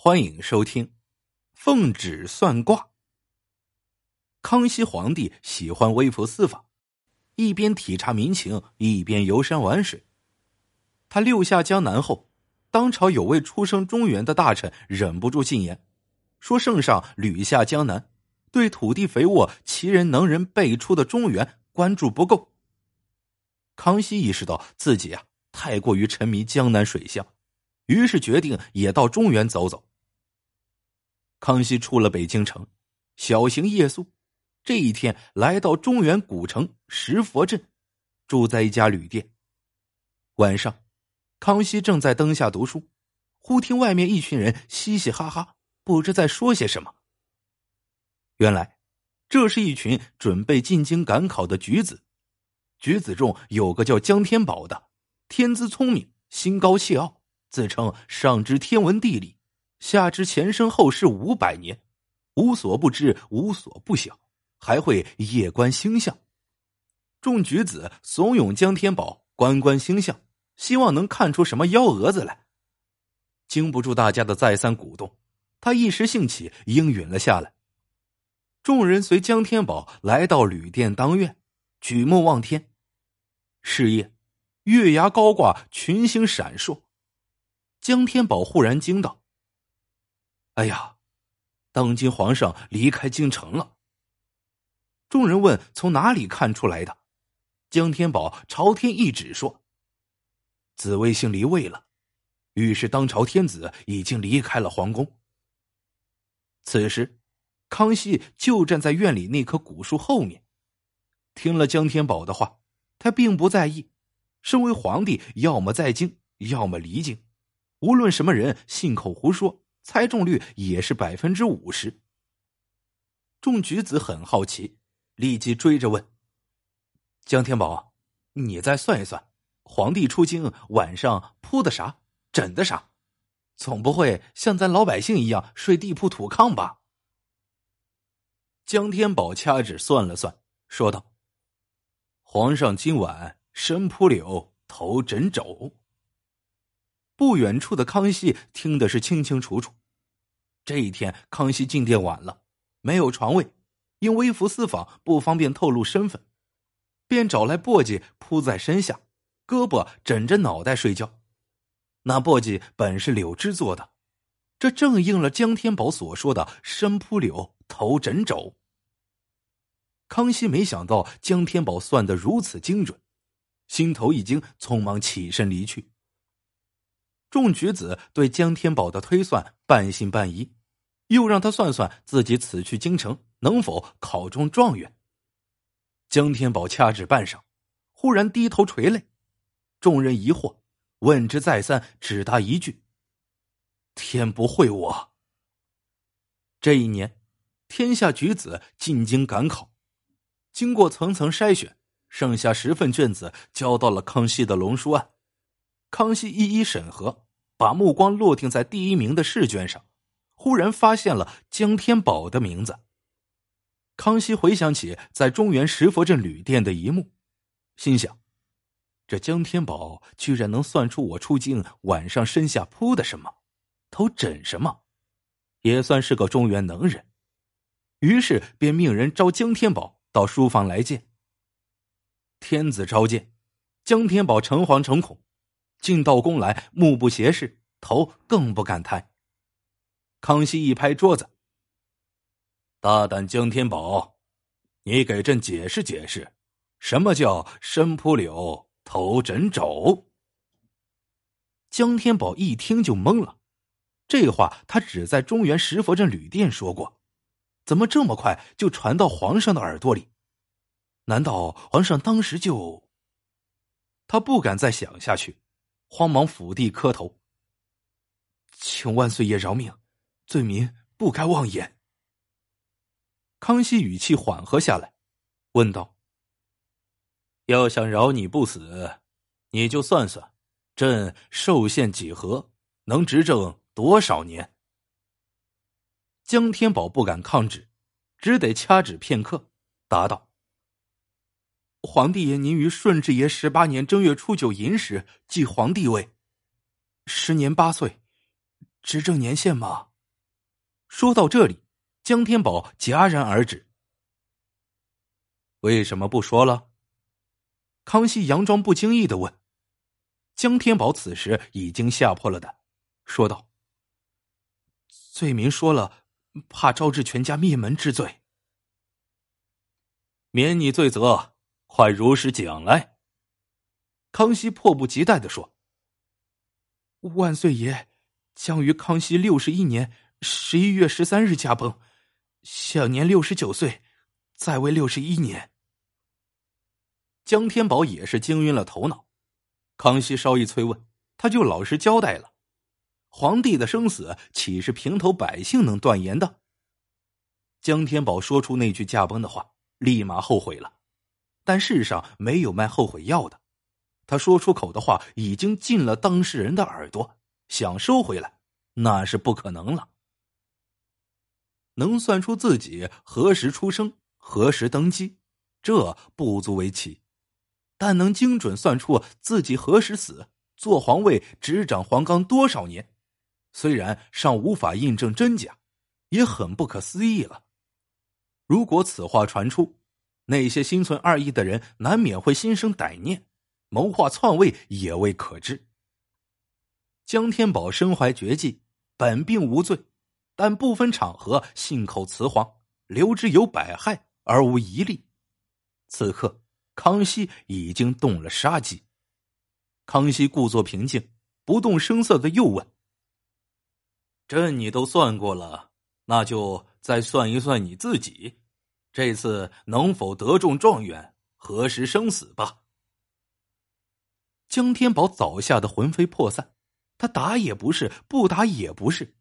欢迎收听《奉旨算卦》。康熙皇帝喜欢微服私访，一边体察民情，一边游山玩水。他六下江南后，当朝有位出生中原的大臣忍不住进言，说：“圣上屡下江南，对土地肥沃、奇人能人辈出的中原关注不够。”康熙意识到自己啊太过于沉迷江南水乡，于是决定也到中原走走。康熙出了北京城，小行夜宿。这一天来到中原古城石佛镇，住在一家旅店。晚上，康熙正在灯下读书，忽听外面一群人嘻嘻哈哈，不知在说些什么。原来，这是一群准备进京赶考的举子。举子中有个叫江天宝的，天资聪明，心高气傲，自称上知天文地理。下知前生后世五百年，无所不知，无所不晓，还会夜观星象。众举子怂恿江天宝观观星象，希望能看出什么幺蛾子来。经不住大家的再三鼓动，他一时兴起，应允了下来。众人随江天宝来到旅店当院，举目望天，是夜，月牙高挂，群星闪烁。江天宝忽然惊道。哎呀，当今皇上离开京城了。众人问：“从哪里看出来的？”江天宝朝天一指说：“紫微星离位了，预示当朝天子已经离开了皇宫。”此时，康熙就站在院里那棵古树后面，听了江天宝的话，他并不在意。身为皇帝，要么在京，要么离京，无论什么人信口胡说。猜中率也是百分之五十。众举子很好奇，立即追着问：“江天宝，你再算一算，皇帝出京晚上铺的啥，枕的啥？总不会像咱老百姓一样睡地铺土炕吧？”江天宝掐指算了算，说道：“皇上今晚身铺柳，头枕肘。”不远处的康熙听的是清清楚楚。这一天，康熙进殿晚了，没有床位，因微服私访不方便透露身份，便找来簸箕铺在身下，胳膊枕着脑袋睡觉。那簸箕本是柳枝做的，这正应了江天宝所说的“身铺柳，头枕肘”。康熙没想到江天宝算得如此精准，心头一惊，匆忙起身离去。众举子对江天宝的推算半信半疑，又让他算算自己此去京城能否考中状元。江天宝掐指半晌，忽然低头垂泪。众人疑惑，问之再三，只答一句：“天不会我。”这一年，天下举子进京赶考，经过层层筛选，剩下十份卷子交到了康熙的龙书案。康熙一一审核，把目光落定在第一名的试卷上，忽然发现了江天宝的名字。康熙回想起在中原石佛镇旅店的一幕，心想：这江天宝居然能算出我出京晚上身下铺的什么，头枕什么，也算是个中原能人。于是便命人召江天宝到书房来见。天子召见，江天宝诚惶诚恐。进到宫来，目不斜视，头更不敢抬。康熙一拍桌子：“大胆江天宝，你给朕解释解释，什么叫身铺柳，头枕肘？”江天宝一听就懵了，这话他只在中原石佛镇旅店说过，怎么这么快就传到皇上的耳朵里？难道皇上当时就……他不敢再想下去。慌忙伏地磕头，请万岁爷饶命，罪民不该妄言。康熙语气缓和下来，问道：“要想饶你不死，你就算算，朕寿限几何，能执政多少年？”江天宝不敢抗旨，只得掐指片刻，答道：“皇帝爷，您于顺治爷十八年正月初九寅时继皇帝位，时年八岁，执政年限吗？说到这里，江天宝戛然而止。为什么不说了？康熙佯装不经意的问。江天宝此时已经吓破了胆，说道：“罪名说了，怕招致全家灭门之罪。免你罪责，快如实讲来。”康熙迫不及待的说：“万岁爷将于康熙六十一年十一月十三日驾崩，享年六十九岁，在位六十一年。”江天宝也是惊晕了头脑。康熙稍一催问，他就老实交代了。皇帝的生死岂是平头百姓能断言的？江天宝说出那句驾崩的话，立马后悔了。但世上没有卖后悔药的，他说出口的话已经进了当事人的耳朵，想收回来那是不可能了。能算出自己何时出生、何时登基，这不足为奇。但能精准算出自己何时死，坐皇位执掌皇冈多少年，虽然尚无法印证真假，也很不可思议了。如果此话传出，那些心存二意的人难免会心生歹念，谋划篡位也未可知。江天宝身怀绝技，本并无罪，但不分场合信口雌黄，留之有百害而无一利。此刻。康熙已经动了杀机。康熙故作平静，不动声色的又问：“朕你都算过了，那就再算一算你自己，这次能否得中状元，何时生死吧？”江天宝早吓得魂飞魄散，他答也不是，不答也不是。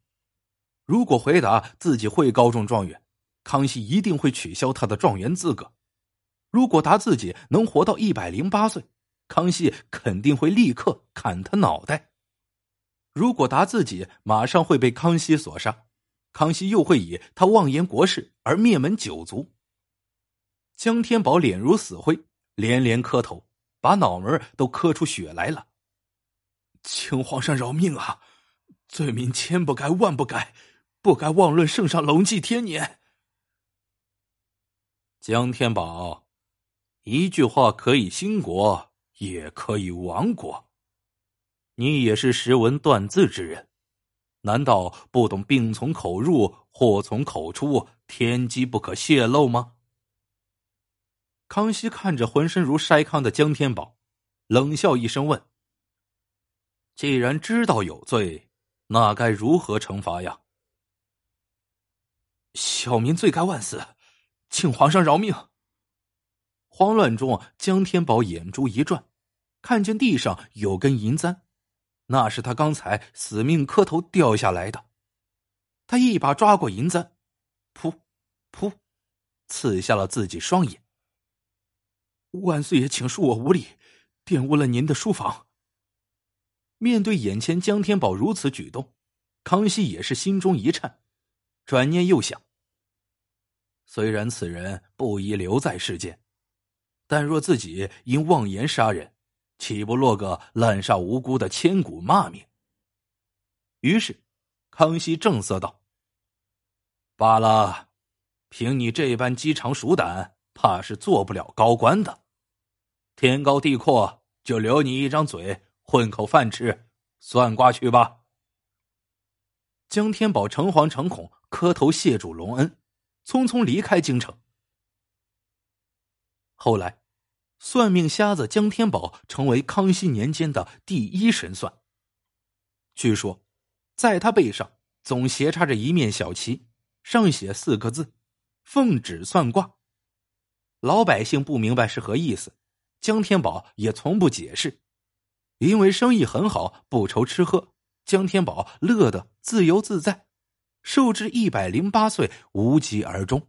如果回答自己会高中状元，康熙一定会取消他的状元资格。如果答自己能活到一百零八岁，康熙肯定会立刻砍他脑袋。如果答自己马上会被康熙所杀，康熙又会以他妄言国事而灭门九族。江天宝脸如死灰，连连磕头，把脑门都磕出血来了。请皇上饶命啊！罪名千不该万不该，不该妄论圣上龙继天年。江天宝。一句话可以兴国，也可以亡国。你也是识文断字之人，难道不懂病从口入，祸从口出，天机不可泄露吗？康熙看着浑身如筛糠的江天宝，冷笑一声问：“既然知道有罪，那该如何惩罚呀？”小民罪该万死，请皇上饶命。慌乱中，江天宝眼珠一转，看见地上有根银簪，那是他刚才死命磕头掉下来的。他一把抓过银簪，噗，噗，刺瞎了自己双眼。万岁爷，请恕我无礼，玷污了您的书房。面对眼前江天宝如此举动，康熙也是心中一颤，转念又想：虽然此人不宜留在世间。但若自己因妄言杀人，岂不落个滥杀无辜的千古骂名？于是，康熙正色道：“罢了，凭你这般鸡肠鼠胆，怕是做不了高官的。天高地阔，就留你一张嘴，混口饭吃，算卦去吧。”江天宝诚惶诚恐，磕头谢主隆恩，匆匆离开京城。后来，算命瞎子江天宝成为康熙年间的第一神算。据说，在他背上总斜插着一面小旗，上写四个字：“奉旨算卦。”老百姓不明白是何意思，江天宝也从不解释。因为生意很好，不愁吃喝，江天宝乐得自由自在，寿至一百零八岁，无疾而终。